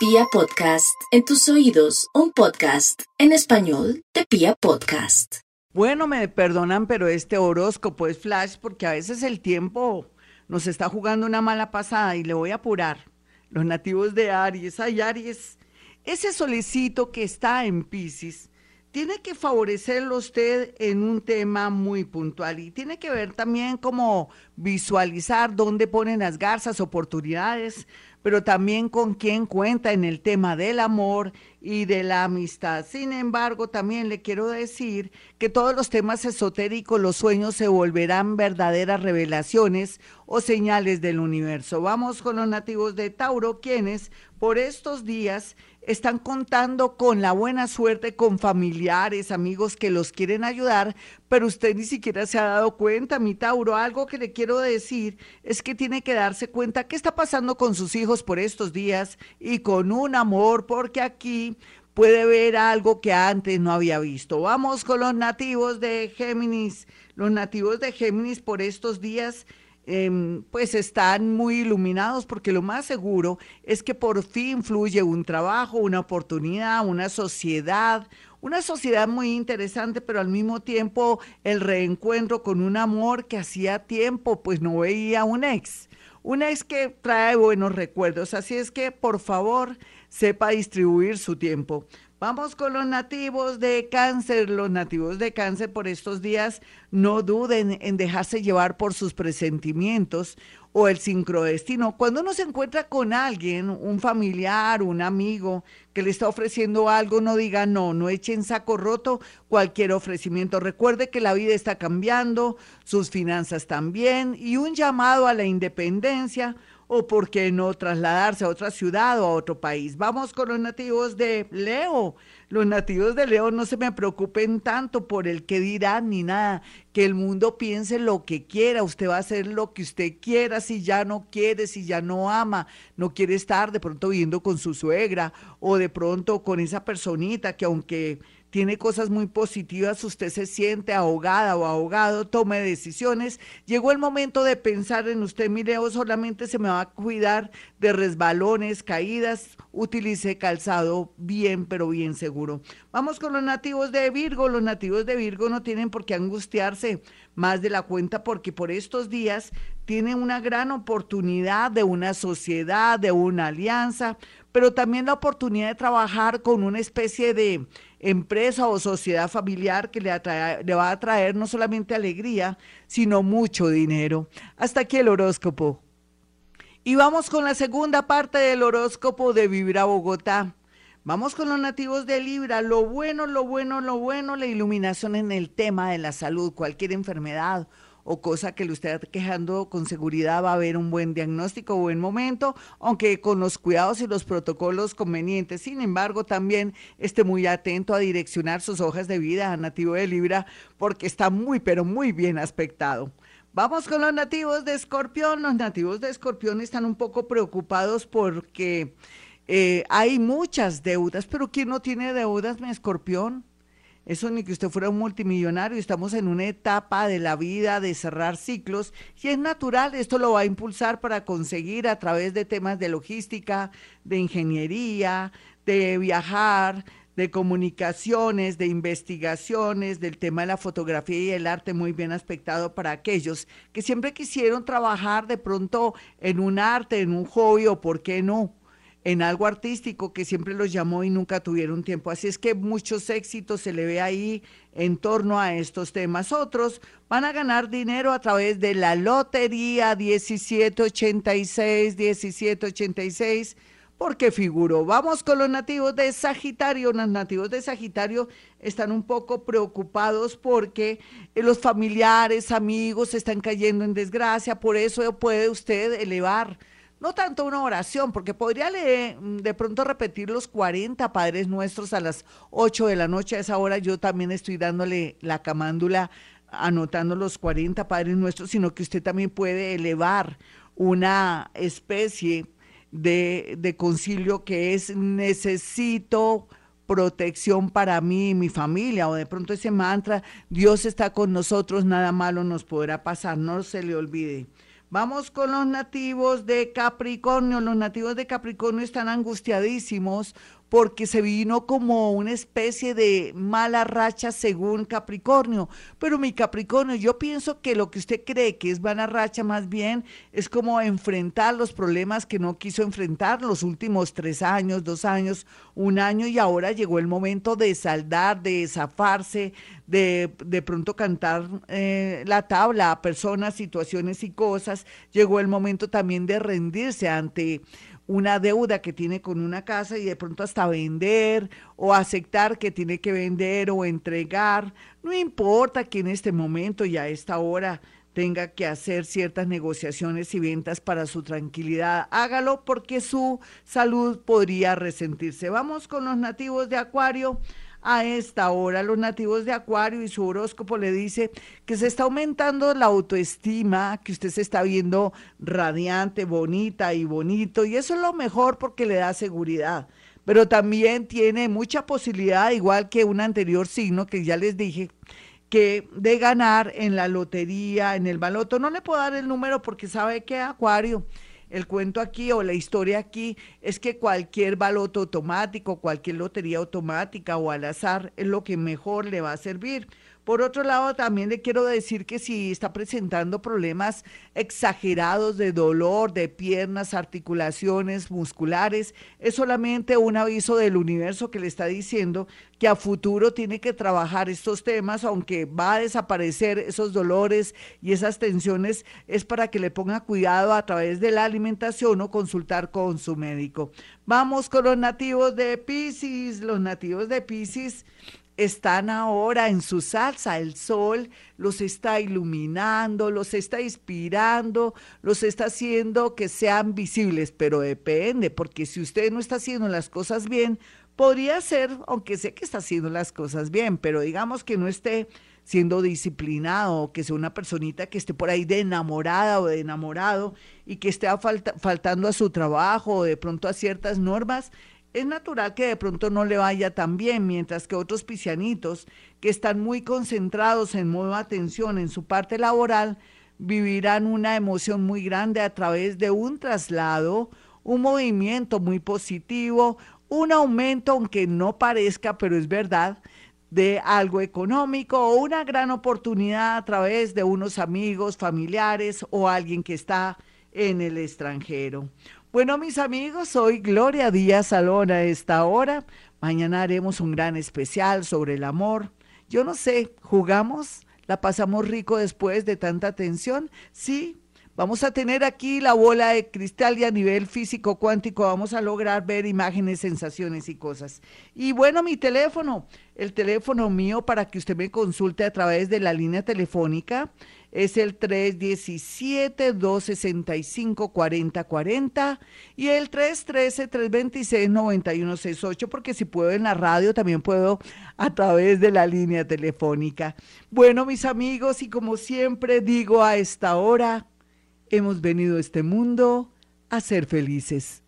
Pia Podcast, en tus oídos, un podcast en español de Pia Podcast. Bueno, me perdonan, pero este horóscopo es flash porque a veces el tiempo nos está jugando una mala pasada y le voy a apurar. Los nativos de Aries, ay Aries, ese solicito que está en Pisces tiene que favorecerlo usted en un tema muy puntual y tiene que ver también cómo visualizar dónde ponen las garzas, oportunidades, pero también con quién cuenta en el tema del amor y de la amistad. Sin embargo, también le quiero decir que todos los temas esotéricos, los sueños se volverán verdaderas revelaciones o señales del universo. Vamos con los nativos de Tauro, quienes por estos días están contando con la buena suerte, con familiares, amigos que los quieren ayudar, pero usted ni siquiera se ha dado cuenta, mi Tauro. Algo que le quiero decir es que tiene que darse cuenta qué está pasando con sus hijos por estos días y con un amor, porque aquí puede ver algo que antes no había visto. Vamos con los nativos de Géminis. Los nativos de Géminis por estos días Em, pues están muy iluminados porque lo más seguro es que por fin fluye un trabajo, una oportunidad, una sociedad, una sociedad muy interesante, pero al mismo tiempo el reencuentro con un amor que hacía tiempo pues no veía un ex, un ex que trae buenos recuerdos. Así es que por favor sepa distribuir su tiempo. Vamos con los nativos de cáncer. Los nativos de cáncer por estos días no duden en dejarse llevar por sus presentimientos o el sincrodestino. Cuando uno se encuentra con alguien, un familiar, un amigo, que le está ofreciendo algo, no diga no, no echen saco roto cualquier ofrecimiento. Recuerde que la vida está cambiando, sus finanzas también, y un llamado a la independencia o por qué no trasladarse a otra ciudad o a otro país. Vamos con los nativos de Leo. Los nativos de Leo no se me preocupen tanto por el que dirán ni nada, que el mundo piense lo que quiera, usted va a hacer lo que usted quiera, si ya no quiere, si ya no ama, no quiere estar de pronto viviendo con su suegra o de pronto con esa personita que aunque tiene cosas muy positivas, usted se siente ahogada o ahogado, tome decisiones. Llegó el momento de pensar en usted, mire, o solamente se me va a cuidar de resbalones, caídas, utilice calzado bien, pero bien seguro. Vamos con los nativos de Virgo. Los nativos de Virgo no tienen por qué angustiarse más de la cuenta porque por estos días tienen una gran oportunidad de una sociedad, de una alianza, pero también la oportunidad de trabajar con una especie de empresa o sociedad familiar que le, va a traer no solamente alegría, sino mucho dinero. Hasta aquí el horóscopo. Y vamos con la segunda parte del horóscopo de Vibra Bogotá. Vamos con los nativos de Libra. Lo bueno, lo bueno, lo bueno, la iluminación en el tema de la salud, cualquier enfermedad o cosa que le esté quejando con seguridad va a haber un buen diagnóstico, buen momento, aunque con los cuidados y los protocolos convenientes. Sin embargo, también esté muy atento a direccionar sus hojas de vida a nativo de Libra porque está muy, pero muy bien aspectado. Vamos con los nativos de Escorpión. Los nativos de Escorpión están un poco preocupados porque eh, hay muchas deudas, pero ¿quién no tiene deudas, mi Escorpión? Eso ni que usted fuera un multimillonario, estamos en una etapa de la vida de cerrar ciclos y es natural, esto lo va a impulsar para conseguir a través de temas de logística, de ingeniería, de viajar, de comunicaciones, de investigaciones, del tema de la fotografía y el arte muy bien aspectado para aquellos que siempre quisieron trabajar de pronto en un arte, en un hobby o por qué no, en algo artístico que siempre los llamó y nunca tuvieron tiempo. Así es que muchos éxitos se le ve ahí en torno a estos temas. Otros van a ganar dinero a través de la lotería 1786, 1786 porque figuró. Vamos con los nativos de Sagitario. Los nativos de Sagitario están un poco preocupados porque eh, los familiares, amigos están cayendo en desgracia. Por eso puede usted elevar no tanto una oración, porque podría leer, mm, de pronto repetir los 40 Padres Nuestros a las 8 de la noche. A esa hora yo también estoy dándole la camándula, anotando los 40 Padres Nuestros, sino que usted también puede elevar una especie de, de concilio que es necesito protección para mí y mi familia, o de pronto ese mantra, Dios está con nosotros, nada malo nos podrá pasar, no se le olvide. Vamos con los nativos de Capricornio. Los nativos de Capricornio están angustiadísimos porque se vino como una especie de mala racha según Capricornio. Pero mi Capricornio, yo pienso que lo que usted cree que es mala racha más bien es como enfrentar los problemas que no quiso enfrentar los últimos tres años, dos años, un año y ahora llegó el momento de saldar, de zafarse, de, de pronto cantar eh, la tabla a personas, situaciones y cosas. Llegó el momento también de rendirse ante una deuda que tiene con una casa y de pronto hasta vender o aceptar que tiene que vender o entregar. No importa que en este momento y a esta hora tenga que hacer ciertas negociaciones y ventas para su tranquilidad. Hágalo porque su salud podría resentirse. Vamos con los nativos de Acuario a esta hora. Los nativos de Acuario y su horóscopo le dice que se está aumentando la autoestima, que usted se está viendo radiante, bonita y bonito, y eso es lo mejor porque le da seguridad. Pero también tiene mucha posibilidad, igual que un anterior signo que ya les dije, que de ganar en la lotería, en el baloto. No le puedo dar el número porque sabe que Acuario el cuento aquí o la historia aquí es que cualquier baloto automático, cualquier lotería automática o al azar es lo que mejor le va a servir. Por otro lado, también le quiero decir que si está presentando problemas exagerados de dolor de piernas, articulaciones musculares, es solamente un aviso del universo que le está diciendo que a futuro tiene que trabajar estos temas, aunque va a desaparecer esos dolores y esas tensiones, es para que le ponga cuidado a través de la alimentación o consultar con su médico. Vamos con los nativos de Pisces. Los nativos de Pisces están ahora en su salsa. El sol los está iluminando, los está inspirando, los está haciendo que sean visibles, pero depende, porque si usted no está haciendo las cosas bien, podría ser, aunque sé que está haciendo las cosas bien, pero digamos que no esté siendo disciplinado, que sea una personita que esté por ahí de enamorada o de enamorado y que esté faltando a su trabajo o de pronto a ciertas normas, es natural que de pronto no le vaya tan bien, mientras que otros pisianitos que están muy concentrados en modo atención en su parte laboral vivirán una emoción muy grande a través de un traslado, un movimiento muy positivo, un aumento, aunque no parezca, pero es verdad, de algo económico o una gran oportunidad a través de unos amigos, familiares o alguien que está en el extranjero. Bueno, mis amigos, soy Gloria Díaz Salón a esta hora. Mañana haremos un gran especial sobre el amor. Yo no sé, ¿jugamos? ¿La pasamos rico después de tanta tensión? Sí, Vamos a tener aquí la bola de cristal y a nivel físico cuántico vamos a lograr ver imágenes, sensaciones y cosas. Y bueno, mi teléfono, el teléfono mío para que usted me consulte a través de la línea telefónica es el 317-265-4040 y el 313-326-9168, porque si puedo en la radio, también puedo a través de la línea telefónica. Bueno, mis amigos, y como siempre digo a esta hora, hemos venido a este mundo a ser felices.